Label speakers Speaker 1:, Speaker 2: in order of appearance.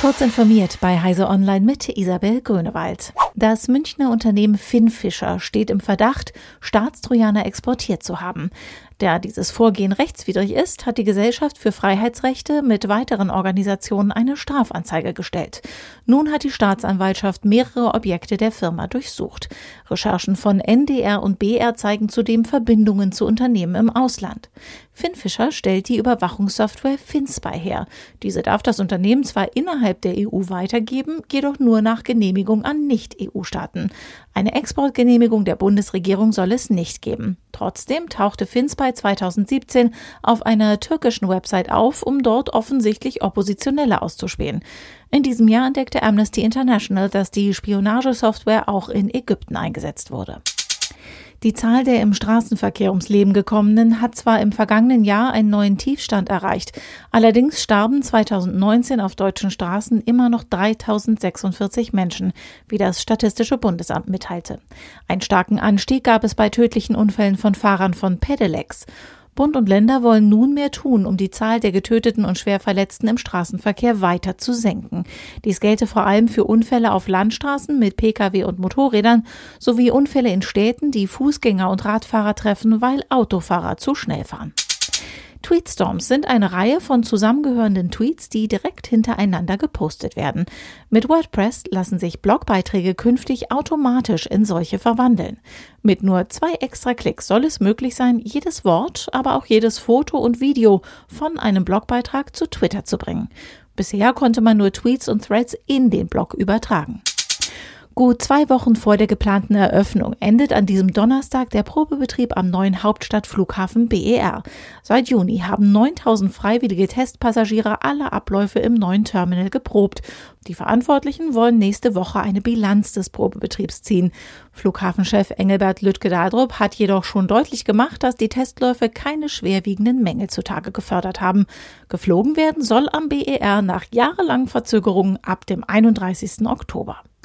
Speaker 1: Kurz informiert bei Heise Online mit Isabel Grünewald. Das Münchner Unternehmen Finnfischer steht im Verdacht, Staatstrojaner exportiert zu haben. Da dieses Vorgehen rechtswidrig ist, hat die Gesellschaft für Freiheitsrechte mit weiteren Organisationen eine Strafanzeige gestellt. Nun hat die Staatsanwaltschaft mehrere Objekte der Firma durchsucht. Recherchen von NDR und BR zeigen zudem Verbindungen zu Unternehmen im Ausland. Finnfischer stellt die Überwachungssoftware FinSpy her. Diese darf das Unternehmen zwar innerhalb der EU weitergeben, jedoch nur nach Genehmigung an Nicht-EU-Staaten. Eine Exportgenehmigung der Bundesregierung soll es nicht geben. Trotzdem tauchte FinSpy 2017 auf einer türkischen Website auf, um dort offensichtlich Oppositionelle auszuspähen. In diesem Jahr entdeckte Amnesty International, dass die Spionagesoftware auch in Ägypten eingesetzt wurde. Die Zahl der im Straßenverkehr ums Leben gekommenen hat zwar im vergangenen Jahr einen neuen Tiefstand erreicht, allerdings starben 2019 auf deutschen Straßen immer noch 3046 Menschen, wie das Statistische Bundesamt mitteilte. Einen starken Anstieg gab es bei tödlichen Unfällen von Fahrern von Pedelecs. Bund und Länder wollen nun mehr tun, um die Zahl der Getöteten und Schwerverletzten im Straßenverkehr weiter zu senken. Dies gelte vor allem für Unfälle auf Landstraßen mit Pkw und Motorrädern sowie Unfälle in Städten, die Fußgänger und Radfahrer treffen, weil Autofahrer zu schnell fahren. Tweetstorms sind eine Reihe von zusammengehörenden Tweets, die direkt hintereinander gepostet werden. Mit WordPress lassen sich Blogbeiträge künftig automatisch in solche verwandeln. Mit nur zwei extra Klicks soll es möglich sein, jedes Wort, aber auch jedes Foto und Video von einem Blogbeitrag zu Twitter zu bringen. Bisher konnte man nur Tweets und Threads in den Blog übertragen. Gut zwei Wochen vor der geplanten Eröffnung endet an diesem Donnerstag der Probebetrieb am neuen Hauptstadtflughafen BER. Seit Juni haben 9000 freiwillige Testpassagiere alle Abläufe im neuen Terminal geprobt. Die Verantwortlichen wollen nächste Woche eine Bilanz des Probebetriebs ziehen. Flughafenchef Engelbert Lüttke-Dadrup hat jedoch schon deutlich gemacht, dass die Testläufe keine schwerwiegenden Mängel zutage gefördert haben. Geflogen werden soll am BER nach jahrelangen Verzögerungen ab dem 31. Oktober.